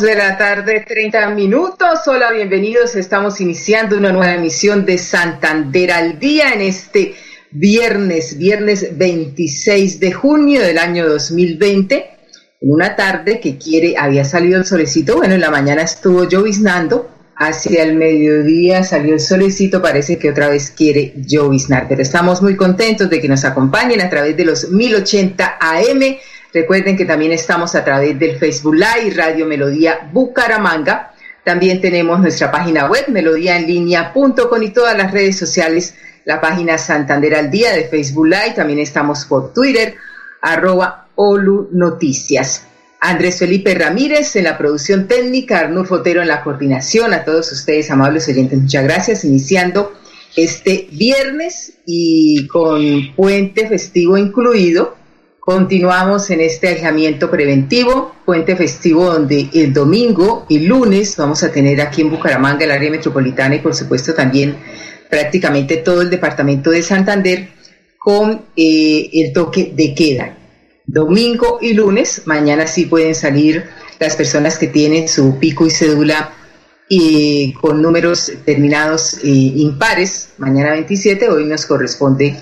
De la tarde, 30 minutos. Hola, bienvenidos. Estamos iniciando una nueva emisión de Santander al día en este viernes, viernes 26 de junio del año 2020. En una tarde que quiere, había salido el solecito. Bueno, en la mañana estuvo lloviznando. Hacia el mediodía salió el solecito. Parece que otra vez quiere lloviznar. Pero estamos muy contentos de que nos acompañen a través de los 1080 AM Recuerden que también estamos a través del Facebook Live Radio Melodía Bucaramanga. También tenemos nuestra página web melodíaenlínea.com y todas las redes sociales, la página Santander al Día de Facebook Live. También estamos por Twitter, arroba Olu Noticias. Andrés Felipe Ramírez en la producción técnica, Arnur Fotero en la coordinación. A todos ustedes, amables oyentes, muchas gracias. Iniciando este viernes y con puente festivo incluido Continuamos en este aislamiento preventivo, puente festivo donde el domingo y lunes vamos a tener aquí en Bucaramanga, el área metropolitana y por supuesto también prácticamente todo el departamento de Santander con eh, el toque de queda. Domingo y lunes, mañana sí pueden salir las personas que tienen su pico y cédula y con números terminados eh, impares, mañana 27, hoy nos corresponde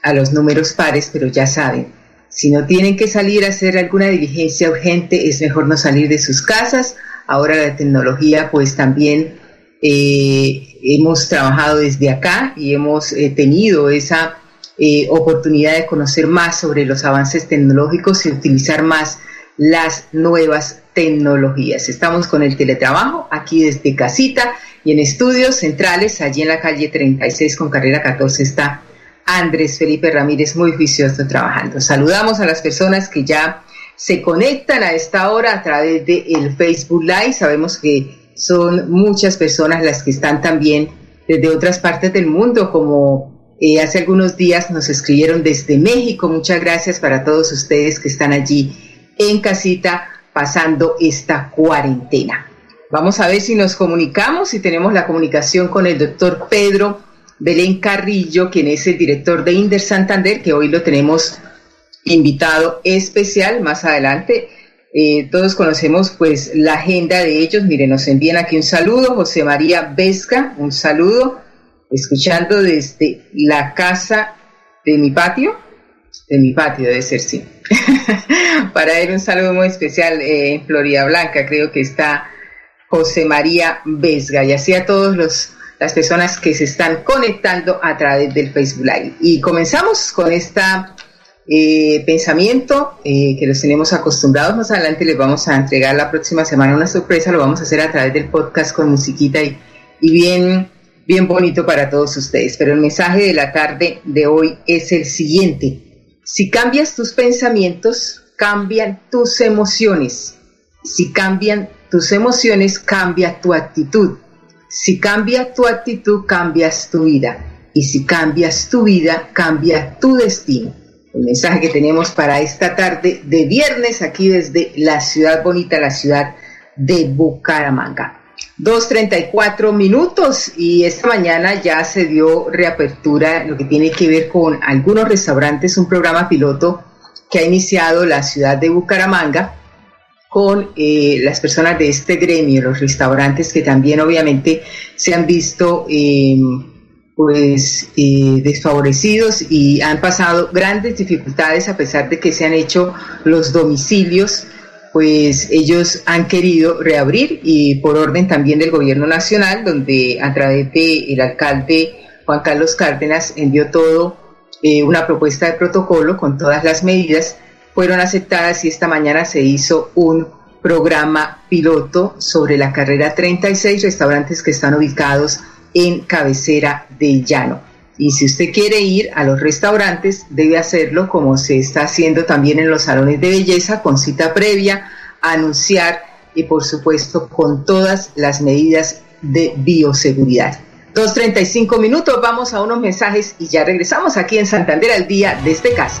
a los números pares, pero ya saben, si no tienen que salir a hacer alguna diligencia urgente, es mejor no salir de sus casas. Ahora la tecnología, pues también eh, hemos trabajado desde acá y hemos eh, tenido esa eh, oportunidad de conocer más sobre los avances tecnológicos y utilizar más las nuevas tecnologías. Estamos con el teletrabajo aquí desde casita y en estudios centrales, allí en la calle 36 con carrera 14 está Andrés Felipe Ramírez, muy juicioso trabajando. Saludamos a las personas que ya se conectan a esta hora a través de el Facebook Live. Sabemos que son muchas personas las que están también desde otras partes del mundo, como eh, hace algunos días nos escribieron desde México. Muchas gracias para todos ustedes que están allí en casita pasando esta cuarentena. Vamos a ver si nos comunicamos, si tenemos la comunicación con el doctor Pedro Belén Carrillo, quien es el director de Inder Santander, que hoy lo tenemos invitado especial más adelante. Eh, todos conocemos pues la agenda de ellos. Miren, nos envían aquí un saludo, José María Vesca, un saludo, escuchando desde la casa de mi patio, de mi patio debe ser, sí. Para él un saludo muy especial eh, en Florida Blanca, creo que está José María Vesga, y así a todos los las personas que se están conectando a través del Facebook Live. Y comenzamos con este pensamiento eh, que los tenemos acostumbrados. Más adelante les vamos a entregar la próxima semana una sorpresa. Lo vamos a hacer a través del podcast con musiquita y, y bien, bien bonito para todos ustedes. Pero el mensaje de la tarde de hoy es el siguiente. Si cambias tus pensamientos, cambian tus emociones. Si cambian tus emociones, cambia tu actitud. Si cambia tu actitud, cambias tu vida. Y si cambias tu vida, cambia tu destino. El mensaje que tenemos para esta tarde de viernes aquí desde la ciudad bonita, la ciudad de Bucaramanga. 2.34 minutos y esta mañana ya se dio reapertura lo que tiene que ver con algunos restaurantes, un programa piloto que ha iniciado la ciudad de Bucaramanga con eh, las personas de este gremio, los restaurantes que también obviamente se han visto em, pues eh, desfavorecidos y han pasado grandes dificultades a pesar de que se han hecho los domicilios pues ellos han querido reabrir y por orden también del gobierno nacional, donde a través del alcalde Juan Carlos Cárdenas envió todo eh, una propuesta de protocolo con todas las medidas fueron aceptadas y esta mañana se hizo un programa piloto sobre la carrera 36 restaurantes que están ubicados en cabecera del llano. Y si usted quiere ir a los restaurantes, debe hacerlo como se está haciendo también en los salones de belleza, con cita previa, anunciar y por supuesto con todas las medidas de bioseguridad. 2.35 minutos, vamos a unos mensajes y ya regresamos aquí en Santander al día desde casa.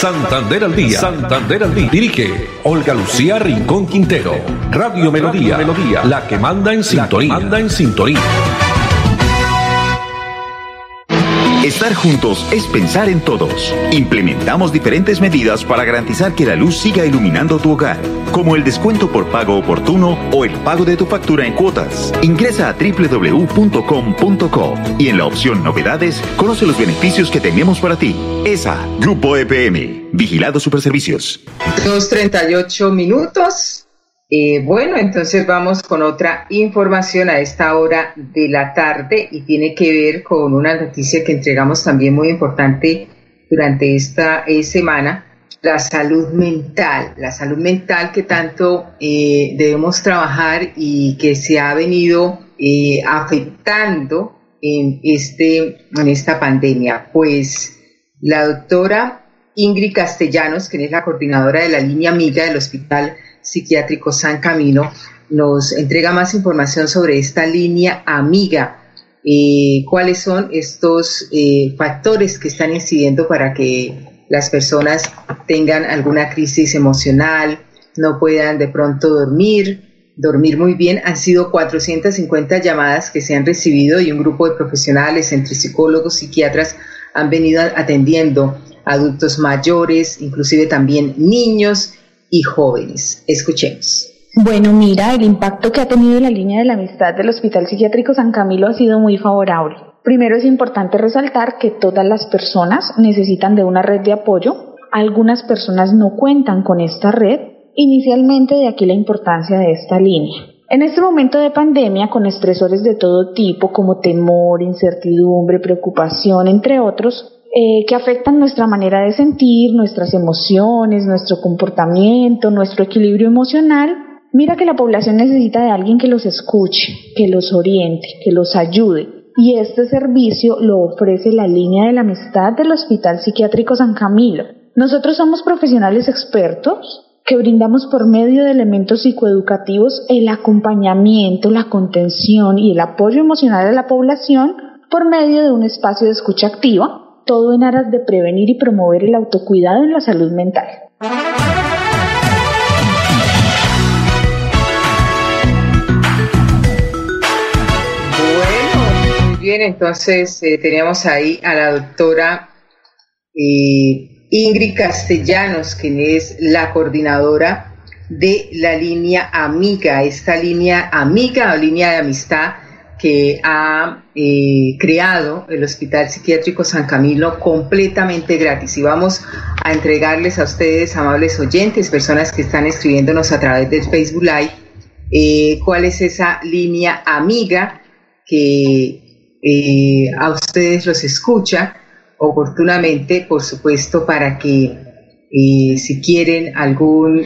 Santander al día. Santander al día. Dirige Olga Lucía Rincón Quintero. Radio Melodía. Melodía. La que manda en sintonía. manda en sintonía. Estar juntos es pensar en todos. Implementamos diferentes medidas para garantizar que la luz siga iluminando tu hogar, como el descuento por pago oportuno o el pago de tu factura en cuotas. Ingresa a www.com.co y en la opción Novedades conoce los beneficios que tenemos para ti. ESA, Grupo EPM, Vigilado Superservicios. 2.38 minutos. Eh, bueno, entonces vamos con otra información a esta hora de la tarde y tiene que ver con una noticia que entregamos también muy importante durante esta eh, semana, la salud mental, la salud mental que tanto eh, debemos trabajar y que se ha venido afectando en, este, en esta pandemia. Pues la doctora Ingrid Castellanos, que es la coordinadora de la línea amiga del Hospital Psiquiátrico San Camino, nos entrega más información sobre esta línea amiga. Eh, cuáles son estos eh, factores que están incidiendo para que las personas tengan alguna crisis emocional, no puedan de pronto dormir, dormir muy bien. Han sido 450 llamadas que se han recibido y un grupo de profesionales entre psicólogos, psiquiatras han venido atendiendo adultos mayores, inclusive también niños y jóvenes. Escuchemos. Bueno, mira, el impacto que ha tenido la línea de la amistad del Hospital Psiquiátrico San Camilo ha sido muy favorable. Primero es importante resaltar que todas las personas necesitan de una red de apoyo. Algunas personas no cuentan con esta red. Inicialmente de aquí la importancia de esta línea. En este momento de pandemia, con estresores de todo tipo como temor, incertidumbre, preocupación, entre otros, eh, que afectan nuestra manera de sentir, nuestras emociones, nuestro comportamiento, nuestro equilibrio emocional, mira que la población necesita de alguien que los escuche, que los oriente, que los ayude. Y este servicio lo ofrece la línea de la amistad del Hospital Psiquiátrico San Camilo. Nosotros somos profesionales expertos que brindamos por medio de elementos psicoeducativos el acompañamiento, la contención y el apoyo emocional a la población por medio de un espacio de escucha activa todo en aras de prevenir y promover el autocuidado en la salud mental. Bien, entonces eh, teníamos ahí a la doctora eh, Ingrid Castellanos, quien es la coordinadora de la línea Amiga, esta línea Amiga o línea de amistad que ha eh, creado el Hospital Psiquiátrico San Camilo completamente gratis. Y vamos a entregarles a ustedes, amables oyentes, personas que están escribiéndonos a través del Facebook Live, eh, cuál es esa línea amiga que eh, a ustedes los escucha oportunamente, por supuesto, para que si quieren algún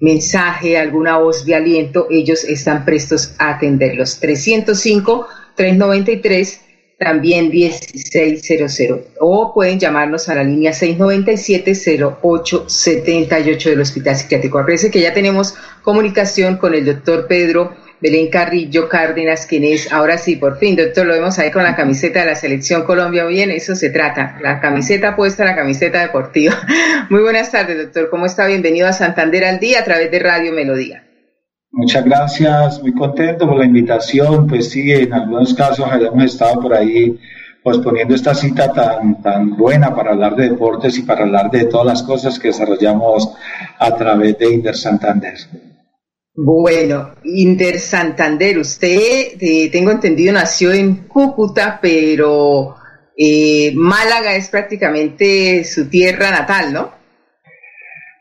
mensaje, alguna voz de aliento, ellos están prestos a atenderlos. 305 393 también 1600 o pueden llamarnos a la línea 697-0878 del Hospital Psiquiátrico. Parece que ya tenemos comunicación con el doctor Pedro Belén Carrillo Cárdenas, quien es, ahora sí, por fin, doctor, lo vemos ahí con la camiseta de la Selección Colombia. Bien, eso se trata, la camiseta puesta, la camiseta deportiva. Muy buenas tardes, doctor. ¿Cómo está? Bienvenido a Santander al Día a través de Radio Melodía. Muchas gracias, muy contento por la invitación. Pues sí, en algunos casos habíamos estado por ahí pues poniendo esta cita tan, tan buena para hablar de deportes y para hablar de todas las cosas que desarrollamos a través de Inter Santander. Bueno, Inter Santander, usted, eh, tengo entendido, nació en Cúcuta, pero eh, Málaga es prácticamente su tierra natal, ¿no?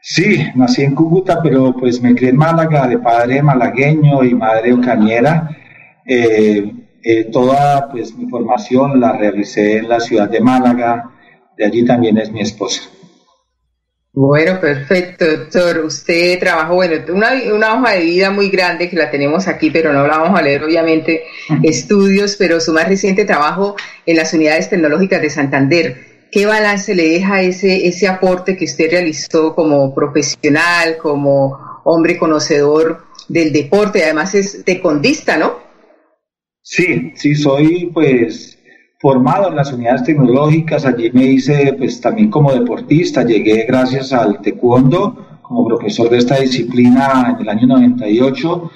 Sí, nací en Cúcuta, pero pues me crié en Málaga, de padre malagueño y madre ocañera. Eh, eh, toda pues mi formación la realicé en la ciudad de Málaga, de allí también es mi esposa. Bueno, perfecto, doctor. Usted trabajó, bueno, una, una, hoja de vida muy grande que la tenemos aquí, pero no la vamos a leer, obviamente, estudios, pero su más reciente trabajo en las unidades tecnológicas de Santander. ¿Qué balance le deja ese, ese aporte que usted realizó como profesional, como hombre conocedor del deporte? Además es tecondista, ¿no? Sí, sí, soy pues formado en las unidades tecnológicas, allí me hice pues también como deportista, llegué gracias al taekwondo como profesor de esta disciplina en el año 98.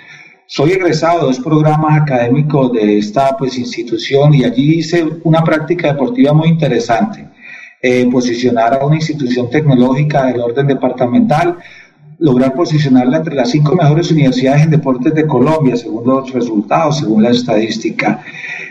Soy egresado de dos programas académicos de esta pues institución y allí hice una práctica deportiva muy interesante. Eh, posicionar a una institución tecnológica del orden departamental lograr posicionarla entre las cinco mejores universidades en deportes de Colombia, según los resultados, según la estadística.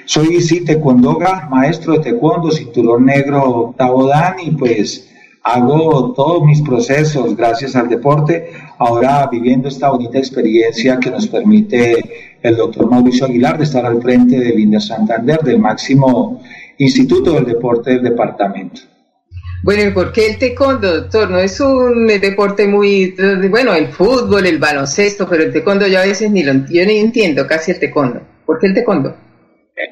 Soy sí taekwondoga, maestro de taekwondo, cinturón negro, octavo dan y pues hago todos mis procesos gracias al deporte, ahora viviendo esta bonita experiencia que nos permite el doctor Mauricio Aguilar de estar al frente del INDER Santander, del máximo instituto del deporte del departamento. Bueno, ¿y por qué el taekwondo, doctor? No es un deporte muy, bueno, el fútbol, el baloncesto, pero el taekwondo yo a veces ni lo yo ni entiendo casi el taekwondo. ¿Por qué el taekwondo?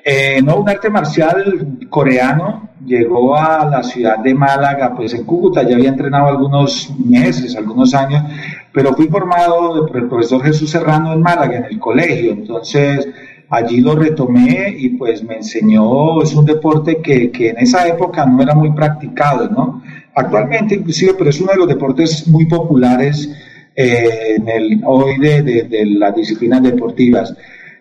Eh, no, un arte marcial coreano llegó a la ciudad de Málaga, pues en Cúcuta ya había entrenado algunos meses, algunos años, pero fui formado por el profesor Jesús Serrano en Málaga, en el colegio, entonces allí lo retomé y pues me enseñó, es un deporte que, que en esa época no era muy practicado, ¿no? Actualmente inclusive, pero es uno de los deportes muy populares eh, en el, hoy de, de, las disciplinas deportivas.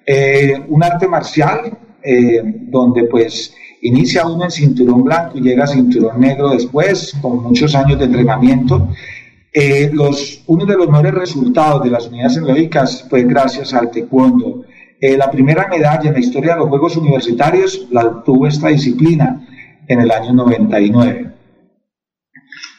Eh, un arte marcial eh, donde pues inicia uno en cinturón blanco y llega a cinturón negro después, con muchos años de entrenamiento. los, uno de los mejores resultados de las unidades tecnológicas fue gracias al taekwondo. Eh, la primera medalla en la historia de los Juegos Universitarios la obtuvo esta disciplina en el año 99.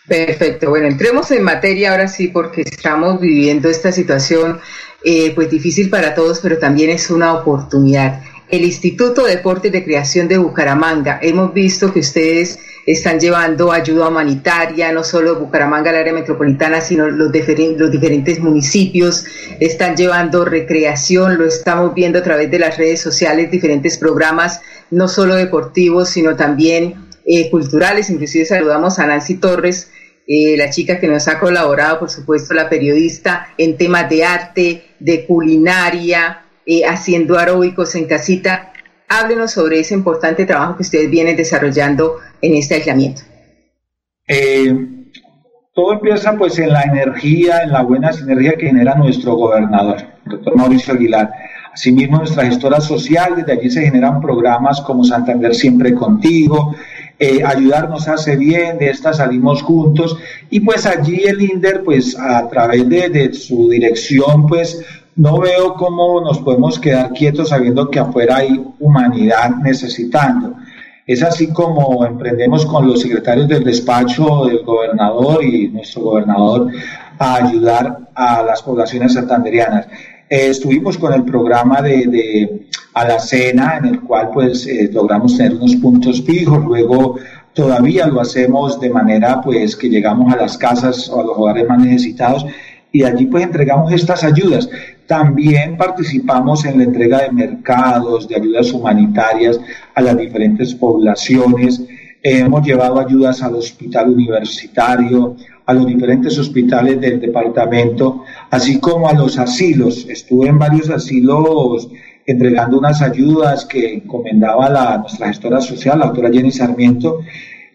Perfecto, bueno, entremos en materia ahora sí porque estamos viviendo esta situación eh, pues difícil para todos, pero también es una oportunidad. El Instituto de Deportes de Creación de Bucaramanga, hemos visto que ustedes están llevando ayuda humanitaria, no solo Bucaramanga, el área metropolitana, sino los, diferentes municipios, están llevando recreación, lo estamos viendo a través de las redes sociales, diferentes programas, no solo deportivos, sino también eh, culturales, inclusive saludamos a Nancy Torres, eh, la chica que nos ha colaborado, por supuesto, la periodista en temas de arte, de culinaria, eh, haciendo aeróbicos en casita háblenos sobre ese importante trabajo que ustedes vienen desarrollando en este aislamiento. Eh, todo empieza pues en la energía, en la buena sinergia que genera nuestro gobernador, el doctor Mauricio Aguilar. Asimismo, nuestra gestora social, desde allí se generan programas como Santander Siempre Contigo, eh, Ayudarnos hace bien, de esta salimos juntos, y pues allí el INDER, pues a través de, de su dirección, pues no veo cómo nos podemos quedar quietos sabiendo que afuera hay humanidad necesitando. Es así como emprendemos con los secretarios del despacho del gobernador y nuestro gobernador a ayudar a las poblaciones santanderianas. Eh, estuvimos con el programa de, de, la cena en el cual pues eh, logramos tener unos puntos fijos, luego todavía lo hacemos de manera pues que llegamos a las casas o a los hogares más necesitados y allí pues entregamos estas ayudas. También participamos en la entrega de mercados, de ayudas humanitarias a las diferentes poblaciones. hemos llevado ayudas al hospital universitario, a los diferentes hospitales del departamento, así como a los asilos. Estuve en varios asilos entregando unas ayudas que encomendaba la, nuestra gestora social, la doctora Jenny Sarmiento,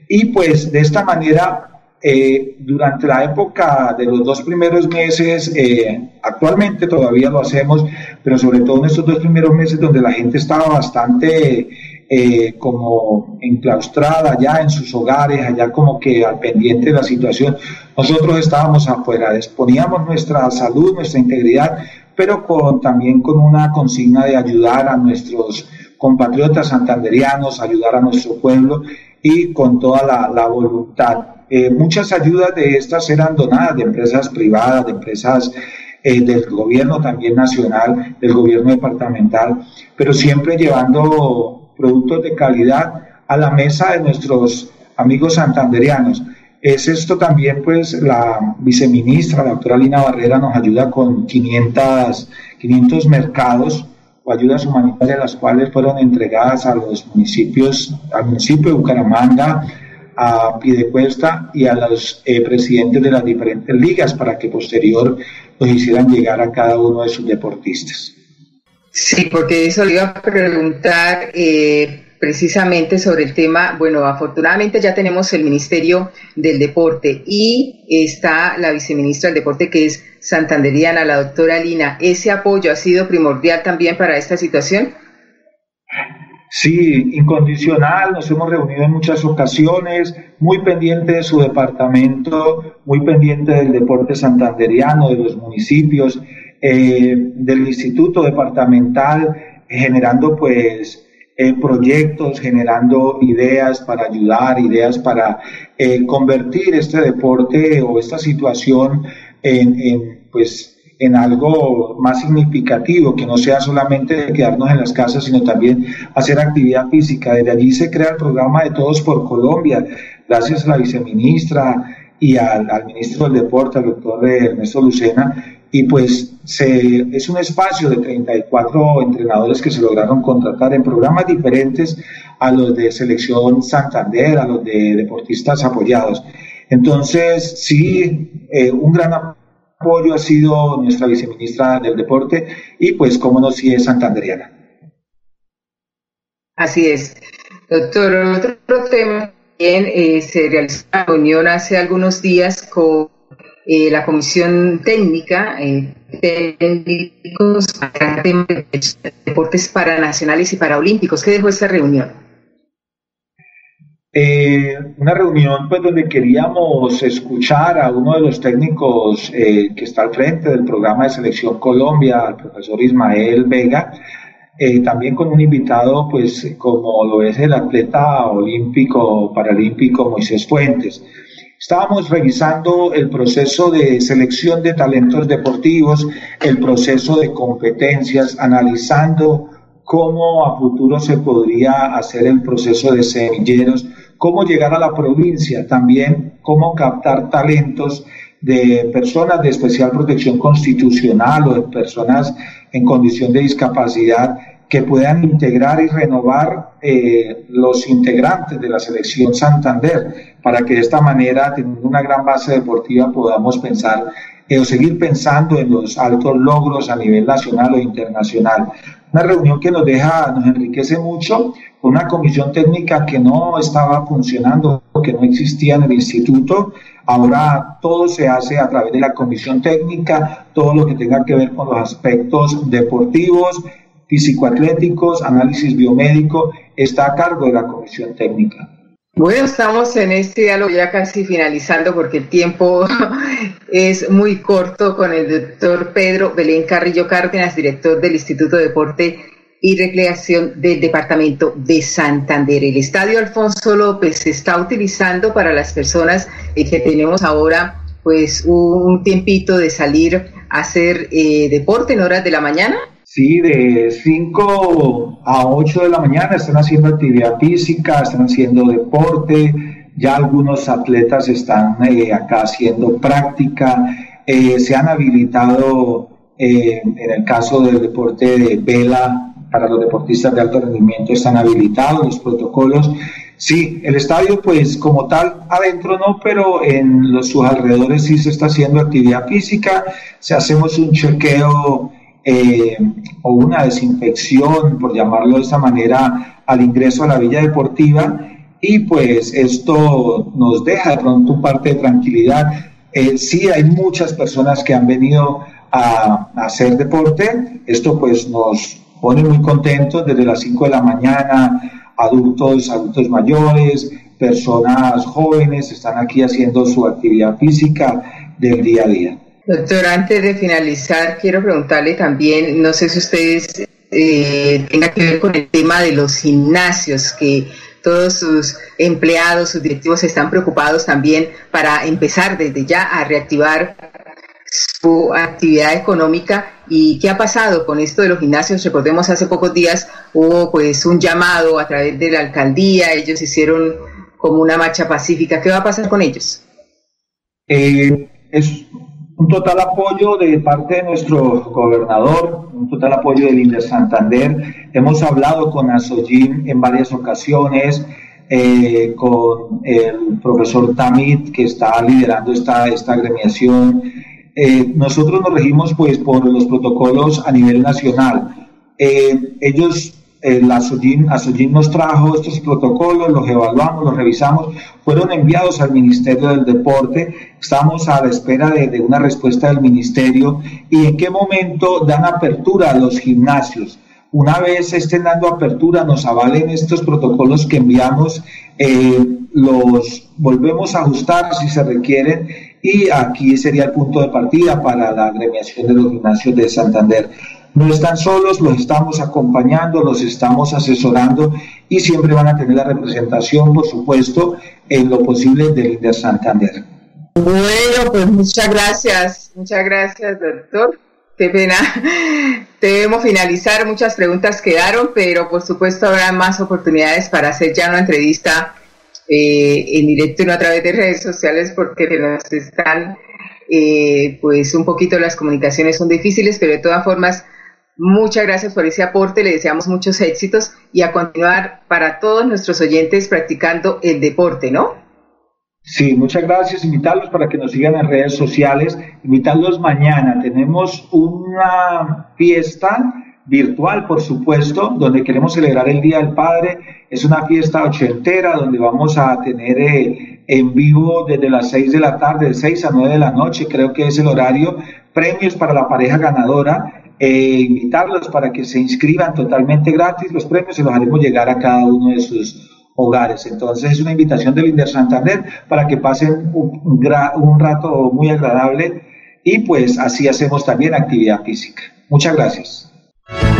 y pues de esta manera eh, durante la época de los dos primeros meses, eh, actualmente todavía lo hacemos, pero sobre todo en estos dos primeros meses donde la gente estaba bastante eh, como enclaustrada ya en sus hogares, allá como que al pendiente de la situación, nosotros estábamos afuera, exponíamos nuestra salud, nuestra integridad, pero con, también con una consigna de ayudar a nuestros compatriotas santanderianos, ayudar a nuestro pueblo y con toda la voluntad. Eh, muchas ayudas de estas eran donadas de empresas privadas, de empresas eh, del gobierno también nacional, del gobierno departamental, pero siempre llevando productos de calidad a la mesa de nuestros amigos santanderianos. Es esto también, pues, la viceministra, la doctora Lina Barrera, nos ayuda con 500, 500 mercados o ayudas humanitarias, las cuales fueron entregadas a los municipios, al municipio de Bucaramanga, a Piedecuesta y a los eh, presidentes de las diferentes ligas para que posterior los hicieran llegar a cada uno de sus deportistas. Sí, porque eso le iba a preguntar eh, precisamente sobre el tema. Bueno, afortunadamente ya tenemos el Ministerio del Deporte y está la viceministra del Deporte que es santanderiana, la doctora Lina. ¿Ese apoyo ha sido primordial también para esta situación? Sí, incondicional, nos hemos reunido en muchas ocasiones, muy pendiente de su departamento, muy pendiente del deporte santanderiano, de los municipios, eh, del instituto departamental, generando pues eh, proyectos, generando ideas para ayudar, ideas para eh, convertir este deporte o esta situación en, en pues en algo más significativo, que no sea solamente quedarnos en las casas, sino también hacer actividad física. Desde allí se crea el programa de Todos por Colombia, gracias a la viceministra y al, ministro del Deporte, al doctor Ernesto Lucena, y pues se, es un espacio de 34 entrenadores que se lograron contratar en programas diferentes a los de selección Santander, a los de deportistas apoyados. Entonces, sí, eh, un gran apoyo apoyo ha sido nuestra viceministra del Deporte y pues, como no, si es santanderiana. Así es. Doctor, otro tema también eh, se realizó una reunión hace algunos días con eh, la Comisión Técnica, eh, técnicos para deportes paranacionales y paraolímpicos. ¿Qué dejó esta reunión? Eh, una reunión pues donde queríamos escuchar a uno de los técnicos eh, que está al frente del programa de selección Colombia, al profesor Ismael Vega, eh, también con un invitado pues como lo es el atleta olímpico paralímpico Moisés Fuentes. Estábamos revisando el proceso de selección de talentos deportivos, el proceso de competencias, analizando cómo a futuro se podría hacer el proceso de semilleros cómo llegar a la provincia, también cómo captar talentos de personas de especial protección constitucional o de personas en condición de discapacidad que puedan integrar y renovar eh, los integrantes de la selección Santander para que de esta manera, teniendo una gran base deportiva, podamos pensar eh, o seguir pensando en los altos logros a nivel nacional o internacional. Una reunión que nos deja, nos enriquece mucho, una comisión técnica que no estaba funcionando, que no existía en el instituto. Ahora todo se hace a través de la comisión técnica, todo lo que tenga que ver con los aspectos deportivos, físico-atléticos, análisis biomédico, está a cargo de la comisión técnica. Bueno, estamos en este diálogo ya casi finalizando porque el tiempo es muy corto con el doctor Pedro Belén Carrillo Cárdenas, director del Instituto de Deporte y Recreación del Departamento de Santander. El Estadio Alfonso López se está utilizando para las personas que tenemos ahora pues un tiempito de salir a hacer eh, deporte en horas de la mañana. Sí, de 5 a 8 de la mañana están haciendo actividad física, están haciendo deporte, ya algunos atletas están eh, acá haciendo práctica, eh, se han habilitado eh, en el caso del deporte de vela para los deportistas de alto rendimiento están habilitados, los protocolos. Sí, el estadio pues como tal adentro no, pero en los, sus alrededores sí se está haciendo actividad física, se hacemos un chequeo eh, o una desinfección, por llamarlo de esta manera, al ingreso a la villa deportiva y pues esto nos deja de pronto parte de tranquilidad. Eh, sí hay muchas personas que han venido a, hacer deporte, esto pues nos pone muy contentos desde las 5 de la mañana, adultos, adultos mayores, personas jóvenes están aquí haciendo su actividad física del día a día. Doctor, antes de finalizar, quiero preguntarle también, no sé si ustedes eh, que ver con el tema de los gimnasios, que todos sus empleados, sus directivos están preocupados también para empezar desde ya a reactivar su actividad económica y qué ha pasado con esto de los gimnasios. Recordemos hace pocos días hubo pues un llamado a través de la alcaldía, ellos hicieron como una marcha pacífica. ¿Qué va a pasar con ellos? Eh, es un total apoyo de parte de nuestro gobernador, un total apoyo del INDER Santander. Hemos hablado con Asoyin en varias ocasiones, eh, con el profesor Tamit, que está liderando esta, esta agremiación. Eh, nosotros nos regimos pues por los protocolos a nivel nacional. Eh, ellos el ASOGIN, nos trajo estos protocolos, los evaluamos, los revisamos, fueron enviados al Ministerio del Deporte, estamos a la espera de, una respuesta del Ministerio y en qué momento dan apertura a los gimnasios. Una vez estén dando apertura, nos avalen estos protocolos que enviamos, eh, los volvemos a ajustar si se requieren y aquí sería el punto de partida para la agremiación de los gimnasios de Santander. No están solos, los estamos acompañando, los estamos asesorando y siempre van a tener la representación, por supuesto, en lo posible del INDER Santander. Bueno, pues muchas gracias, muchas gracias, doctor. Qué pena. Debemos finalizar, muchas preguntas quedaron, pero por supuesto habrá más oportunidades para hacer ya una entrevista eh, en directo y no a través de redes sociales porque nos están, eh, pues un poquito las comunicaciones son difíciles, pero de todas formas Muchas gracias por ese aporte, le deseamos muchos éxitos y a continuar para todos nuestros oyentes practicando el deporte, ¿no? Sí, muchas gracias. Invitarlos para que nos sigan en redes sociales. Invitarlos mañana. Tenemos una fiesta virtual, por supuesto, donde queremos celebrar el Día del Padre. Es una fiesta ochentera donde vamos a tener eh, en vivo desde las 6 de la tarde, de 6 a 9 de la noche, creo que es el horario, premios para la pareja ganadora e invitarlos para que se inscriban totalmente gratis. Los premios se los haremos llegar a cada uno de sus hogares. Entonces es una invitación del Inder Santander para que pasen un, un rato muy agradable y pues así hacemos también actividad física. Muchas gracias.